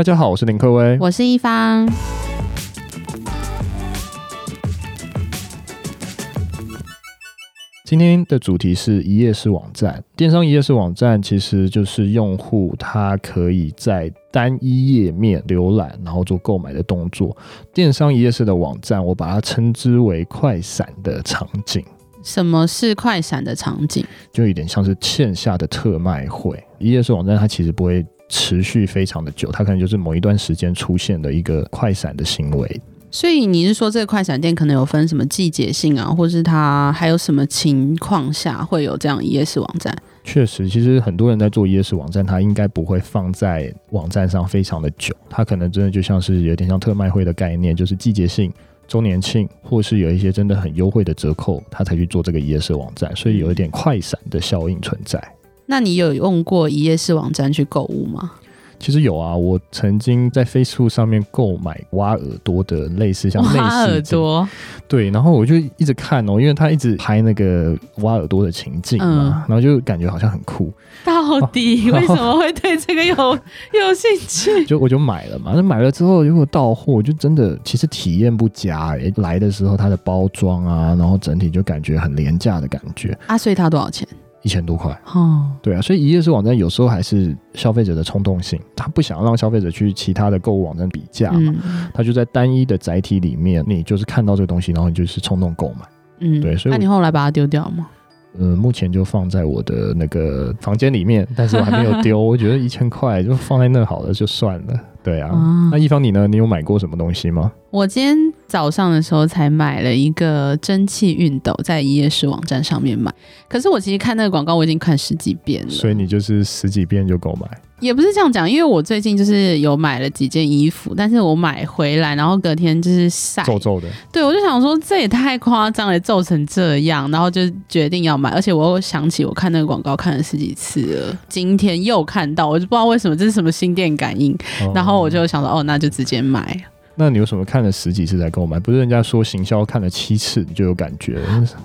大家好，我是林克威，我是一方。今天的主题是一页式网站。电商一页式网站其实就是用户他可以在单一页面浏览，然后做购买的动作。电商一页式的网站，我把它称之为快闪的场景。什么是快闪的场景？就有点像是线下的特卖会。一页式网站它其实不会持续非常的久，它可能就是某一段时间出现的一个快闪的行为。所以你是说这个快闪店可能有分什么季节性啊，或是它还有什么情况下会有这样一页式网站？确实，其实很多人在做一页式网站，它应该不会放在网站上非常的久，它可能真的就像是有点像特卖会的概念，就是季节性、周年庆，或是有一些真的很优惠的折扣，它才去做这个一页式网站，所以有一点快闪的效应存在。那你有用过一页式网站去购物吗？其实有啊，我曾经在 Facebook 上面购买挖耳朵的类似像挖耳朵，对，然后我就一直看哦，因为他一直拍那个挖耳朵的情境嘛，嗯、然后就感觉好像很酷。到底 为什么会对这个有有兴趣？就我就买了嘛，那买了之后如果到货，就真的其实体验不佳哎。来的时候它的包装啊，然后整体就感觉很廉价的感觉。啊，所以它多少钱？一千多块哦，对啊，所以一页式网站有时候还是消费者的冲动性，他不想让消费者去其他的购物网站比价嘛，嗯、他就在单一的载体里面，你就是看到这个东西，然后你就是冲动购买，嗯，对，所以那你后来把它丢掉吗？嗯，目前就放在我的那个房间里面，但是我还没有丢，我觉得一千块就放在那好了，就算了。对啊，嗯、那一方你呢？你有买过什么东西吗？我今天早上的时候才买了一个蒸汽熨斗，在一页式网站上面买。可是我其实看那个广告，我已经看十几遍了。所以你就是十几遍就购买？也不是这样讲，因为我最近就是有买了几件衣服，但是我买回来，然后隔天就是晒皱皱的。对，我就想说这也太夸张了，皱成这样，然后就决定要买。而且我又想起我看那个广告看了十几次了，今天又看到，我就不知道为什么这是什么心电感应，哦、然后我就想说哦，那就直接买。那你有什么看了十几次才购买？不是人家说行销看了七次你就有感觉？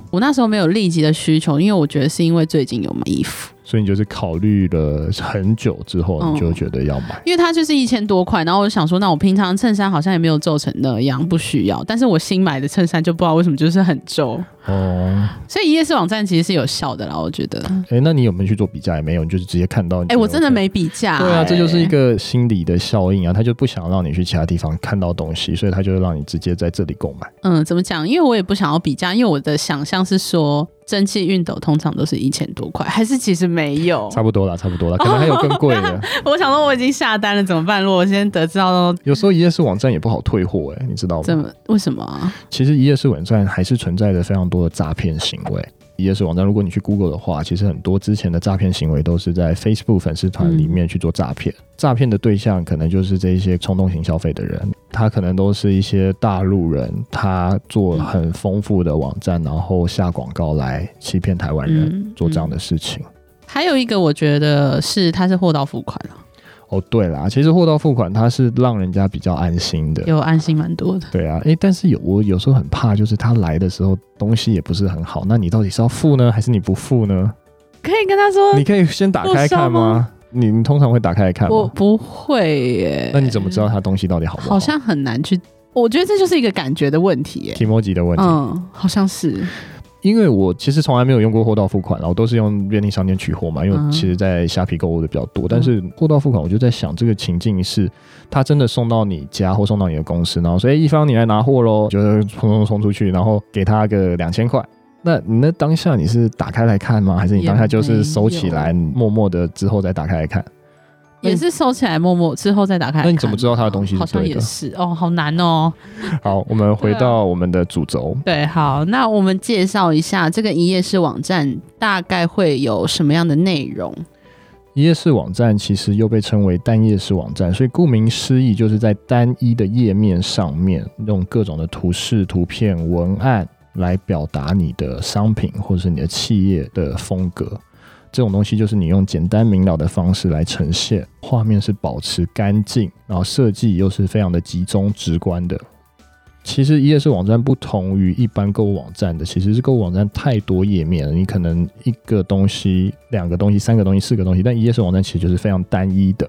我那时候没有立即的需求，因为我觉得是因为最近有买衣服。所以你就是考虑了很久之后，你就觉得要买，嗯、因为它就是一千多块，然后我就想说，那我平常衬衫好像也没有皱成那样，不需要。但是我新买的衬衫就不知道为什么就是很皱哦。所以一页式网站其实是有效的啦，我觉得。哎、欸，那你有没有去做比价？也没有，你就是直接看到。哎、欸，我真的没比价、欸。对啊，这就是一个心理的效应啊，他就不想让你去其他地方看到东西，所以他就会让你直接在这里购买。嗯，怎么讲？因为我也不想要比价，因为我的想象是说。蒸汽熨斗通常都是一千多块，还是其实没有？差不多了，差不多了，可能还有更贵的。哦、我想说我已经下单了，怎么办？如果我先得知到，有时候一页式网站也不好退货，哎，你知道吗？怎么？为什么啊？其实一页式网站还是存在着非常多的诈骗行为。一页式网站，如果你去 Google 的话，其实很多之前的诈骗行为都是在 Facebook 粉丝团里面去做诈骗。诈骗、嗯、的对象可能就是这一些冲动型消费的人，他可能都是一些大陆人，他做很丰富的网站，然后下广告来欺骗台湾人做这样的事情。还有一个，我觉得是他是货到付款了。哦，对啦，其实货到付款它是让人家比较安心的，有安心蛮多的。对啊，诶，但是有我有时候很怕，就是他来的时候东西也不是很好，那你到底是要付呢，还是你不付呢？可以跟他说，你可以先打开看吗？你，你通常会打开来看吗？我不会耶。那你怎么知道他东西到底好不好？好像很难去，我觉得这就是一个感觉的问题耶，提摩吉的问题。嗯，好像是。因为我其实从来没有用过货到付款，然后都是用便利商店取货嘛。因为其实，在虾皮购物的比较多，但是货到付款，我就在想，这个情境是，他真的送到你家或送到你的公司，然后说，哎，一方你来拿货喽，就冲冲冲出去，然后给他个两千块。那你那当下你是打开来看吗？还是你当下就是收起来，默默的之后再打开来看？也是收起来，默默之后再打开。那你怎么知道他的东西是对的？好像也是哦，好难哦。好，我们回到我们的主轴。对，对，好，那我们介绍一下这个一页式网站大概会有什么样的内容？一页式网站其实又被称为单页式网站，所以顾名思义，就是在单一的页面上面用各种的图示、图片、文案来表达你的商品或者是你的企业的风格。这种东西就是你用简单明了的方式来呈现，画面是保持干净，然后设计又是非常的集中直观的。其实一页式网站不同于一般购物网站的，其实是购物网站太多页面了，你可能一个东西、两个东西、三个东西、四个东西，但一页式网站其实就是非常单一的。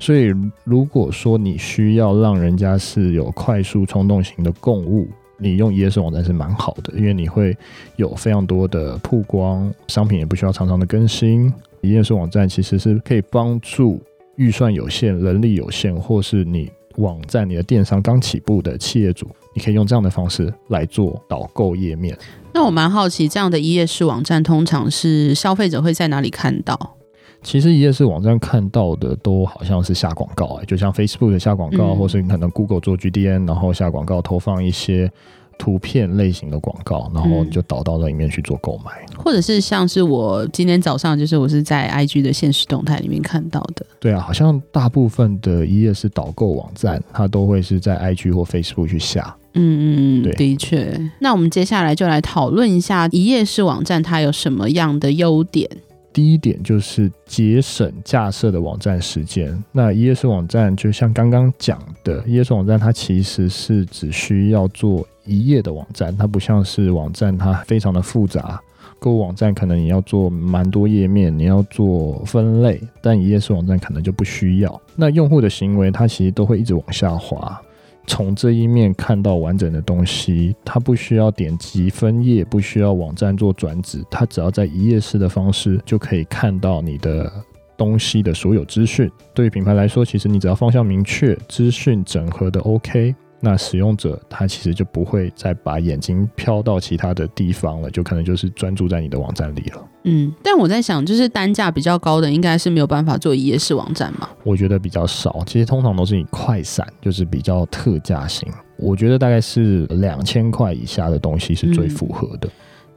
所以如果说你需要让人家是有快速冲动型的购物，你用一页式网站是蛮好的，因为你会有非常多的曝光，商品也不需要常常的更新。一页式网站其实是可以帮助预算有限、人力有限，或是你网站、你的电商刚起步的企业主，你可以用这样的方式来做导购页面。那我蛮好奇，这样的一页式网站通常是消费者会在哪里看到？其实一页式网站看到的都好像是下广告，欸，就像 Facebook 的下广告，嗯，或是你可能 Google 做 GDN，然后下广告投放一些图片类型的广告，然后就导到那里面去做购买，嗯，或者是像是我今天早上就是我是在 IG 的现实动态里面看到的。对啊，好像大部分的一页式导购网站，它都会是在 IG 或 Facebook 去下。嗯嗯，对，的确。那我们接下来就来讨论一下一页式网站它有什么样的优点。第一点就是节省架设的网站时间。那一页式网站就像刚刚讲的，一页式网站它其实是只需要做一页的网站，它不像是网站它非常的复杂。购物网站可能你要做蛮多页面，你要做分类，但一页式网站可能就不需要。那用户的行为它其实都会一直往下滑。从这一面看到完整的东西，它不需要点击分页，不需要网站做转址，它只要在一页式的方式就可以看到你的东西的所有资讯。对于品牌来说，其实你只要方向明确，资讯整合的 OK。那使用者他其实就不会再把眼睛飘到其他的地方了，就可能就是专注在你的网站里了。嗯，但我在想，就是单价比较高的，应该是没有办法做一页式网站嘛？我觉得比较少，其实通常都是以快闪，就是比较特价型。我觉得大概是两千块以下的东西是最符合的。嗯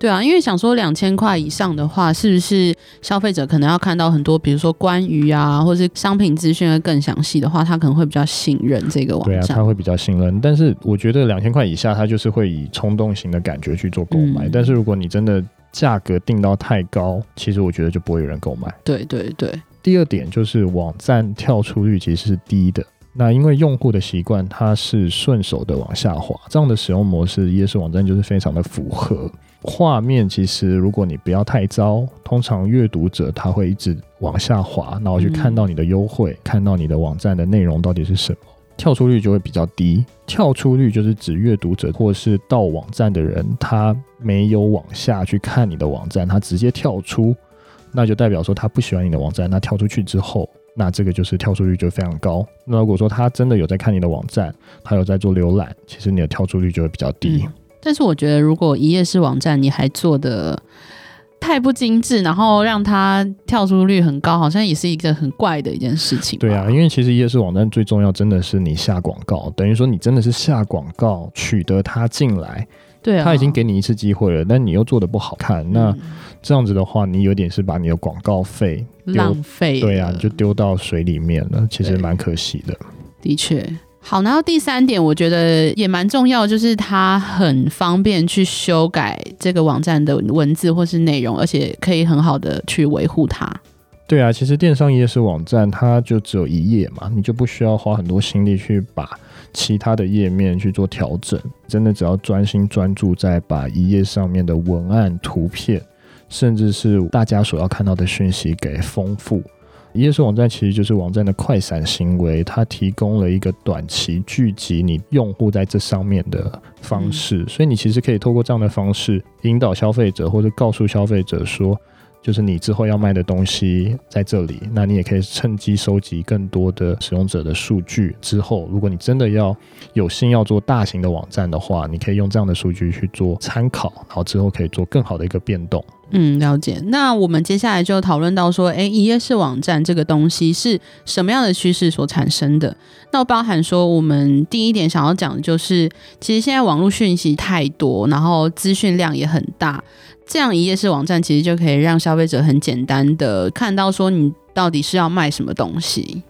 对啊，因为想说两千块以上的话，是不是消费者可能要看到很多，比如说关于啊，或者是商品资讯会更详细的话，他可能会比较信任这个网站。对啊，他会比较信任。但是我觉得两千块以下，他就是会以冲动型的感觉去做购买。嗯。但是如果你真的价格定到太高，其实我觉得就不会有人购买。对对对。第二点就是网站跳出率其实是低的。那因为用户的习惯，它是顺手的往下滑，这样的使用模式，夜市网站就是非常的符合。画面其实如果你不要太糟，通常阅读者他会一直往下滑，然后去看到你的优惠，看到你的网站的内容到底是什么，跳出率就会比较低。跳出率就是指阅读者或是到网站的人，他没有往下去看你的网站，他直接跳出，那就代表说他不喜欢你的网站。那跳出去之后。那这个就是跳出率就非常高。那如果说他真的有在看你的网站，他有在做浏览，其实你的跳出率就会比较低。但是我觉得，如果一页式网站你还做的太不精致，然后让它跳出率很高，好像也是一个很怪的一件事情。对啊，因为其实一页式网站最重要真的是你下广告，等于说你真的是下广告取得它进来。对啊，他已经给你一次机会了，但你又做的不好看，那。嗯这样子的话，你有点是把你的广告费浪费，对啊，就丢到水里面了，其实蛮可惜的。的确，好，然后第三点，我觉得也蛮重要，就是它很方便去修改这个网站的文字或是内容，而且可以很好的去维护它。对啊，其实电商一页式网站它就只有一页嘛，你就不需要花很多心力去把其他的页面去做调整，真的只要专心专注在把一页上面的文案、图片。甚至是大家所要看到的讯息给丰富，一页式网站其实就是网站的快闪行为，它提供了一个短期聚集你用户在这上面的方式，所以你其实可以透过这样的方式引导消费者，或者告诉消费者说，就是你之后要卖的东西在这里，那你也可以趁机收集更多的使用者的数据。之后，如果你真的要有心要做大型的网站的话，你可以用这样的数据去做参考，然后之后可以做更好的一个变动。嗯，了解。那我们接下来就讨论到说，诶，一页式网站这个东西是什么样的趋势所产生的？那包含说，我们第一点想要讲的就是，其实现在网络讯息太多，然后资讯量也很大，这样一页式网站其实就可以让消费者很简单的看到说你到底是要卖什么东西。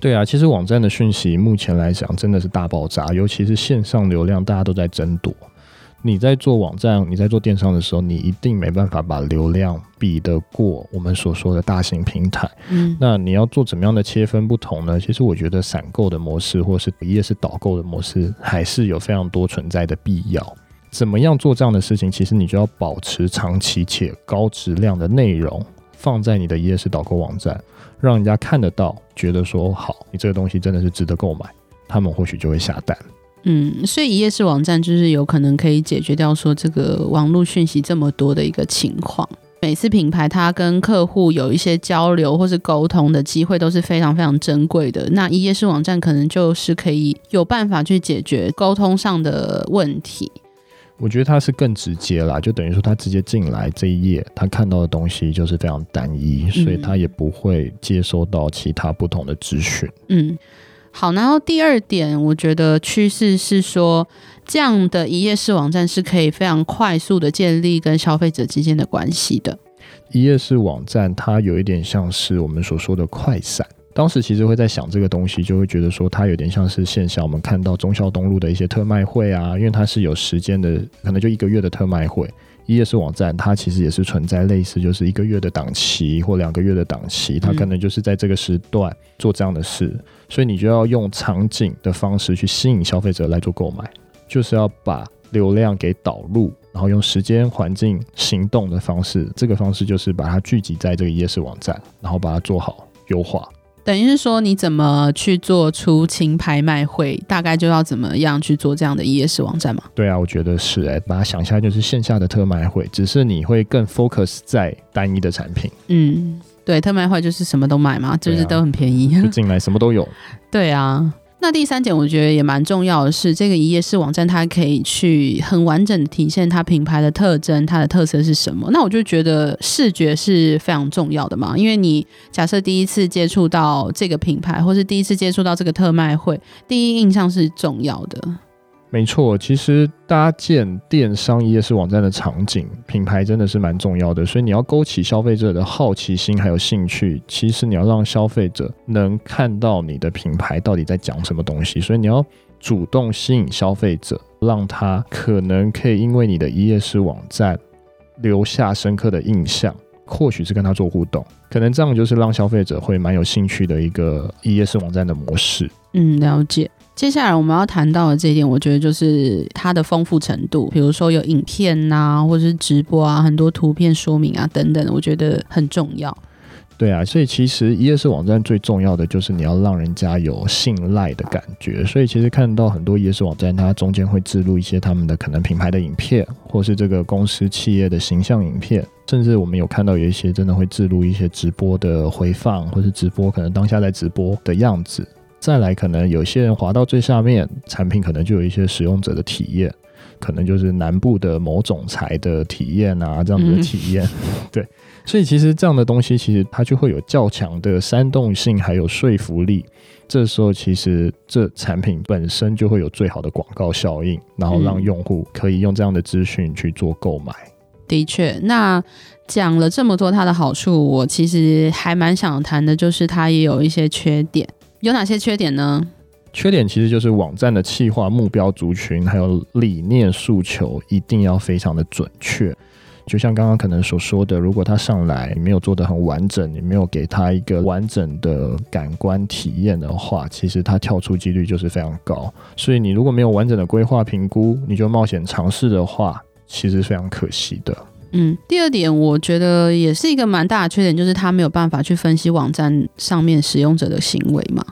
对啊，其实网站的讯息目前来讲真的是大爆炸，尤其是线上流量，大家都在争夺。你在做网站，你在做电商的时候，你一定没办法把流量比得过我们所说的大型平台。嗯，那你要做怎么样的切分不同呢？其实我觉得散购的模式，或是一页式导购的模式，还是有非常多存在的必要。怎么样做这样的事情？其实你就要保持长期且高质量的内容。放在你的一页式导购网站，让人家看得到，觉得说好，你这个东西真的是值得购买，他们或许就会下单。嗯，所以一页式网站就是有可能可以解决掉说这个网络讯息这么多的一个情况。每次品牌它跟客户有一些交流或是沟通的机会都是非常非常珍贵的。那一页式网站可能就是可以有办法去解决沟通上的问题。我觉得它是更直接啦，就等于说他直接进来这一页，他看到的东西就是非常单一，所以他也不会接收到其他不同的资讯。嗯。好，然后第二点，我觉得趋势是说，这样的一页式网站是可以非常快速的建立跟消费者之间的关系的。一页式网站它有一点像是我们所说的快闪。当时其实会在想这个东西，就会觉得说它有点像是线下我们看到忠孝东路的一些特卖会啊，因为它是有时间的，可能就一个月的特卖会。一页式网站，它其实也是存在类似，就是一个月的档期或两个月的档期，它可能就是在这个时段做这样的事，所以你就要用场景的方式去吸引消费者来做购买，就是要把流量给导入，然后用时间、环境、行动的方式，这个方式就是把它聚集在这个一页式网站，然后把它做好优化。等于是说，你怎么去做出清拍卖会，大概就要怎么样去做这样的一页式网站嘛？对啊，我觉得是哎、欸，把它想象就是线下的特卖会，只是你会更 focus 在单一的产品。嗯，对，特卖会就是什么都买嘛，就是都很便宜，就进来什么都有。对啊。那第三点，我觉得也蛮重要的是，这个一页式网站它可以去很完整的体现它品牌的特征，它的特色是什么。那我就觉得视觉是非常重要的嘛，因为你假设第一次接触到这个品牌，或是第一次接触到这个特卖会，第一印象是重要的。没错，其实搭建电商一页式网站的场景，品牌真的是蛮重要的。所以你要勾起消费者的好奇心还有兴趣，其实你要让消费者能看到你的品牌到底在讲什么东西。所以你要主动吸引消费者，让他可能可以因为你的一页式网站留下深刻的印象，或许是跟他做互动，可能这样就是让消费者会蛮有兴趣的一个一页式网站的模式。嗯，了解。接下来我们要谈到的这一点，我觉得就是它的丰富程度，比如说有影片呐、或者是直播啊，很多图片说明啊等等，我觉得很重要。对啊，所以其实一页式网站最重要的就是你要让人家有信赖的感觉。所以其实看到很多一页式网站，它中间会置入一些他们的可能品牌的影片，或是这个公司企业的形象影片，甚至我们有看到有一些真的会置入一些直播的回放，或是直播可能当下在直播的样子。再来，可能有些人滑到最下面，产品可能就有一些使用者的体验，可能就是南部的某总裁的体验啊，这样子的体验。嗯、对，所以其实这样的东西，其实它就会有较强的煽动性，还有说服力。这时候，其实这产品本身就会有最好的广告效应，然后让用户可以用这样的资讯去做购买。的确，那讲了这么多它的好处，我其实还蛮想谈的，就是它也有一些缺点。有哪些缺点呢？缺点其实就是网站的企划目标族群还有理念诉求一定要非常的准确。就像刚刚可能所说的，如果他上来你没有做得很完整，你没有给他一个完整的感官体验的话，其实他跳出几率就是非常高。所以你如果没有完整的规划评估，你就冒险尝试的话，其实非常可惜的。嗯，第二点我觉得也是一个蛮大的缺点，就是他没有办法去分析网站上面使用者的行为嘛。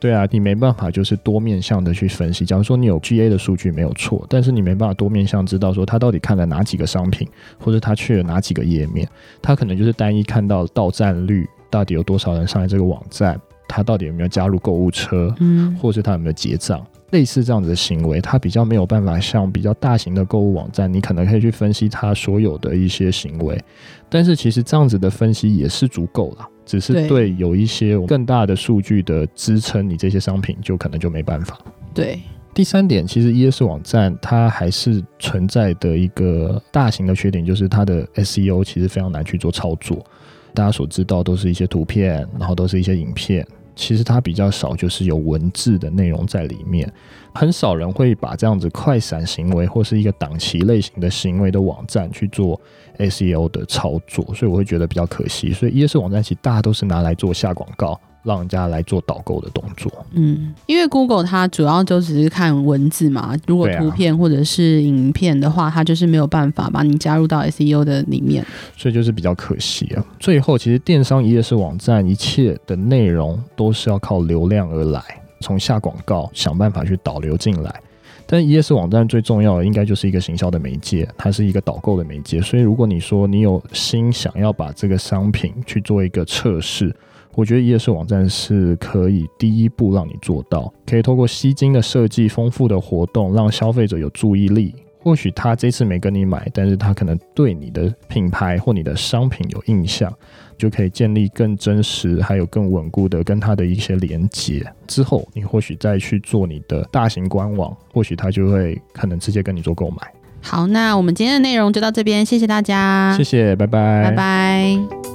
对啊，你没办法就是多面向的去分析。假如说你有 GA 的数据没有错，但是你没办法多面向知道说他到底看了哪几个商品，或者他去了哪几个页面，他可能就是单一看到到站率到底有多少人上来这个网站，他到底有没有加入购物车，嗯，或者是他有没有结账。类似这样子的行为，它比较没有办法像比较大型的购物网站，你可能可以去分析它所有的一些行为，但是其实这样子的分析也是足够了，只是对有一些更大的数据的支撑，你这些商品就可能就没办法。对，第三点，其实 ES 网站它还是存在的一个大型的缺点，就是它的 SEO 其实非常难去做操作。大家所知道都是一些图片，然后都是一些影片。其实它比较少，就是有文字的内容在里面，很少人会把这样子快闪行为或是一个档期类型的行为的网站去做 SEO 的操作，所以我会觉得比较可惜。所以一些网站其实大家都是拿来做下广告，让人家来做导购的动作。嗯，因为 Google 它主要就只是看文字嘛，如果图片或者是影片的话，啊、它就是没有办法把你加入到 SEO 的里面，所以就是比较可惜啊。最后，其实电商一页式网站一切的内容都是要靠流量而来，从下广告想办法去导流进来。但一页式网站最重要的应该就是一个行销的媒介，它是一个导购的媒介。所以如果你说你有心想要把这个商品去做一个测试，我觉得一页式网站是可以第一步让你做到，可以透过吸睛的设计、丰富的活动，让消费者有注意力。或许他这次没跟你买，但是他可能对你的品牌或你的商品有印象，就可以建立更真实还有更稳固的跟他的一些连接。之后你或许再去做你的大型官网，或许他就会可能直接跟你做购买。好，那我们今天的内容就到这边，谢谢大家，谢谢，拜拜，拜拜。